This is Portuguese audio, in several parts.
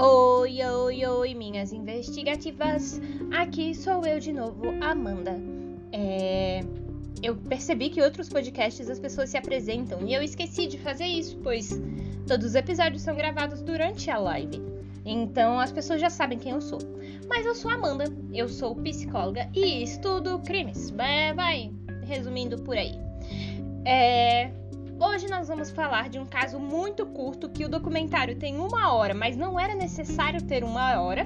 Oi, oi, oi, minhas investigativas. Aqui sou eu de novo, Amanda. É... Eu percebi que outros podcasts as pessoas se apresentam e eu esqueci de fazer isso, pois todos os episódios são gravados durante a live. Então as pessoas já sabem quem eu sou. Mas eu sou Amanda, eu sou psicóloga e estudo crimes. Vai, vai resumindo por aí. É... Hoje nós vamos falar de um caso muito curto que o documentário tem uma hora, mas não era necessário ter uma hora.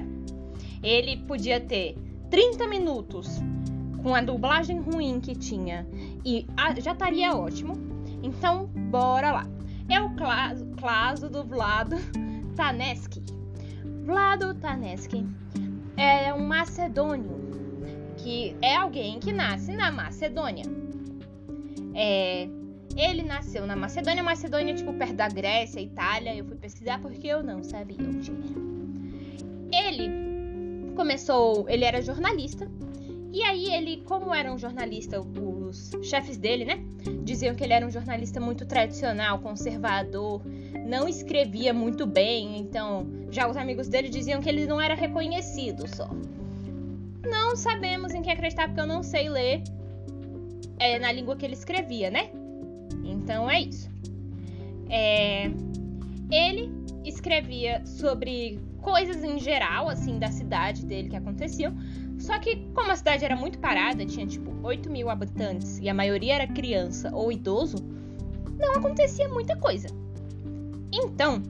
Ele podia ter 30 minutos com a dublagem ruim que tinha e já estaria ótimo. Então, bora lá. É o caso do Vlado Taneski. Vlado Taneski é um macedônio, que é alguém que nasce na Macedônia. É, ele nasceu na Macedônia, Macedônia, tipo, perto da Grécia, Itália. Eu fui pesquisar porque eu não sabia onde era. Ele começou, ele era jornalista. E aí ele, como era um jornalista, os chefes dele, né, diziam que ele era um jornalista muito tradicional, conservador, não escrevia muito bem, então já os amigos dele diziam que ele não era reconhecido só. Não sabemos em que acreditar porque eu não sei ler é, na língua que ele escrevia, né? Então é isso. É, ele escrevia sobre coisas em geral, assim, da cidade dele que aconteciam. Só que, como a cidade era muito parada, tinha tipo 8 mil habitantes e a maioria era criança ou idoso, não acontecia muita coisa. Então,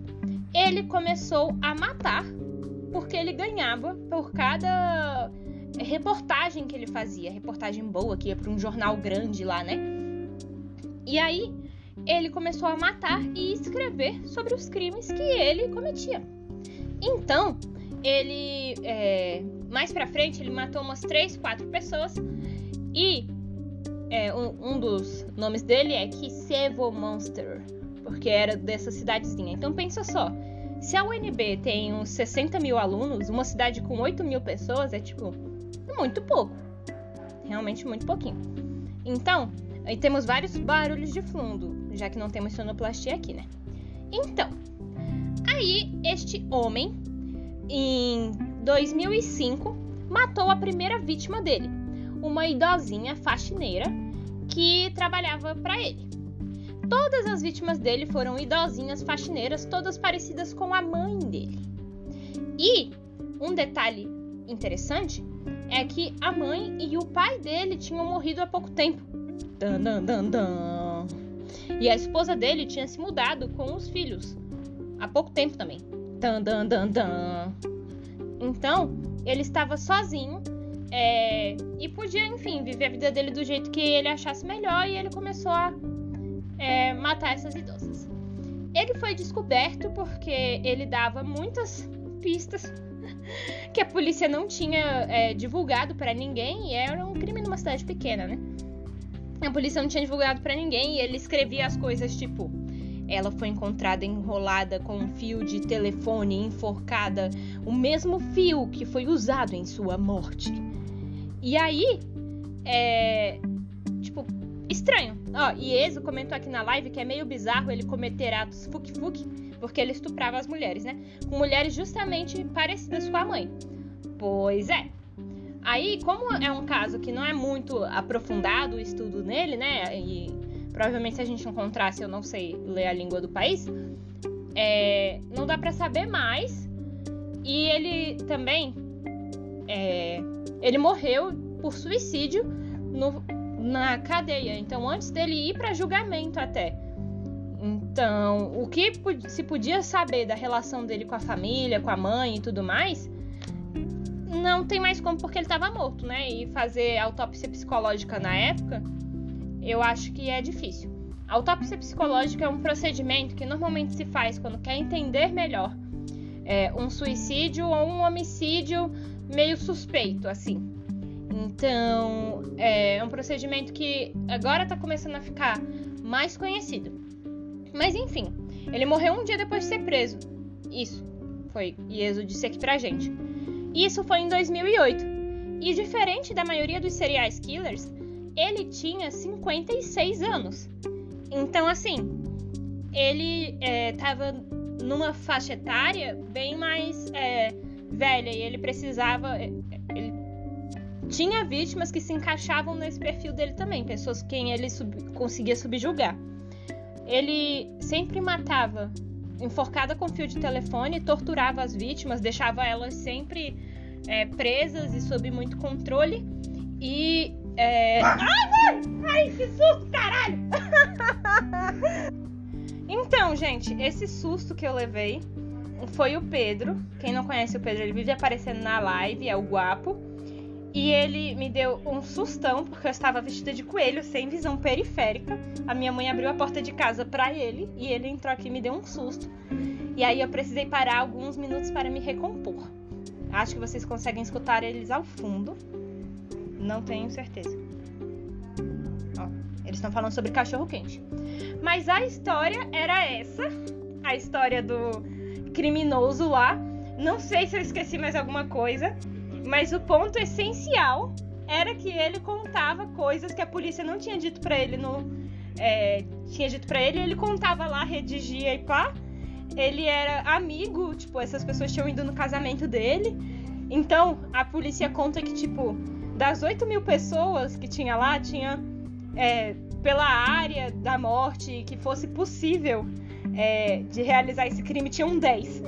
ele começou a matar porque ele ganhava por cada reportagem que ele fazia, reportagem boa que ia para um jornal grande lá, né? E aí ele começou a matar e escrever sobre os crimes que ele cometia. Então, ele é, mais para frente ele matou umas três, quatro pessoas e é, um, dos nomes dele é Kisevo Monster, porque era dessa cidadezinha. Então pensa só, se a UNB tem uns 60 mil alunos, uma cidade com 8 mil pessoas é tipo muito pouco, realmente muito pouquinho. Então Aí temos vários barulhos de fundo, já que não temos sonoplastia aqui, né? Então, aí este homem, em 2005, matou a primeira vítima dele, uma idosinha faxineira que trabalhava para ele. Todas as vítimas dele foram idosinhas faxineiras, todas parecidas com a mãe dele. E um detalhe interessante é que a mãe e o pai dele tinham morrido há pouco tempo. Dan, dan, dan, dan. E a esposa dele tinha se mudado com os filhos há pouco tempo também. Dan, dan, dan, dan. Então, ele estava sozinho é, e podia, enfim, viver a vida dele do jeito que ele achasse melhor e ele começou a é, matar essas idosas. Ele foi descoberto porque ele dava muitas pistas que a polícia não tinha é, divulgado para ninguém e era um crime numa cidade pequena, né? A polícia não tinha divulgado para ninguém e ele escrevia as coisas tipo: ela foi encontrada enrolada com um fio de telefone enforcada, o mesmo fio que foi usado em sua morte. E aí, é. Tipo, estranho. Ó, e Ezo comentou aqui na live que é meio bizarro ele cometer atos fuk-fuk, porque ele estuprava as mulheres, né? Com mulheres justamente parecidas com a mãe. Pois é. Aí, como é um caso que não é muito aprofundado o estudo nele, né? E provavelmente se a gente encontrasse, eu não sei ler a língua do país, é, não dá para saber mais. E ele também, é, ele morreu por suicídio no, na cadeia. Então, antes dele ir para julgamento até. Então, o que se podia saber da relação dele com a família, com a mãe e tudo mais, não tem mais como porque ele estava morto, né? E fazer autópsia psicológica na época, eu acho que é difícil. A autópsia psicológica é um procedimento que normalmente se faz quando quer entender melhor é, um suicídio ou um homicídio meio suspeito, assim. Então, é um procedimento que agora está começando a ficar mais conhecido. Mas enfim, ele morreu um dia depois de ser preso. Isso foi Ieso disse aqui pra gente. Isso foi em 2008. E diferente da maioria dos serial killers, ele tinha 56 anos. Então, assim, ele estava numa faixa etária bem mais é, velha e ele precisava. É, ele tinha vítimas que se encaixavam nesse perfil dele também, pessoas quem ele sub, conseguia subjugar. Ele sempre matava enforcada com fio de telefone, torturava as vítimas, deixava elas sempre é, presas e sob muito controle. E. É... Ai, mãe! Ai, que susto, caralho! então, gente, esse susto que eu levei foi o Pedro. Quem não conhece o Pedro, ele vive aparecendo na live, é o guapo. E ele me deu um sustão, porque eu estava vestida de coelho, sem visão periférica. A minha mãe abriu a porta de casa para ele e ele entrou aqui e me deu um susto. E aí eu precisei parar alguns minutos para me recompor. Acho que vocês conseguem escutar eles ao fundo. Não tenho certeza. Ó, eles estão falando sobre cachorro quente. Mas a história era essa. A história do criminoso lá. Não sei se eu esqueci mais alguma coisa. Mas o ponto essencial era que ele contava coisas que a polícia não tinha dito para ele no. É, tinha dito para ele, ele contava lá, redigia e pá. Ele era amigo, tipo, essas pessoas tinham ido no casamento dele. Então, a polícia conta que, tipo, das 8 mil pessoas que tinha lá, tinha é, pela área da morte que fosse possível é, de realizar esse crime, tinham 10.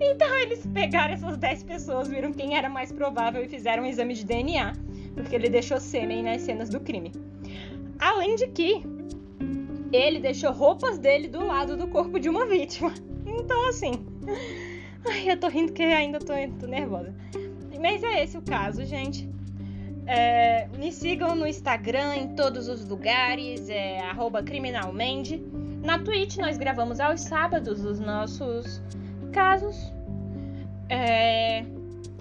Então eles pegaram essas 10 pessoas, viram quem era mais provável e fizeram um exame de DNA, porque ele deixou sêmen nas cenas do crime. Além de que ele deixou roupas dele do lado do corpo de uma vítima. Então, assim. Ai, eu tô rindo que ainda tô, tô nervosa. Mas é esse o caso, gente. É, me sigam no Instagram, em todos os lugares, é criminalmente. Na Twitch nós gravamos aos sábados os nossos casos. É...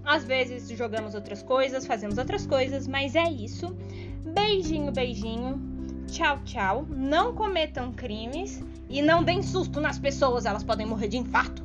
Às vezes jogamos outras coisas, fazemos outras coisas, mas é isso. Beijinho, beijinho. Tchau, tchau. Não cometam crimes e não deem susto nas pessoas, elas podem morrer de infarto.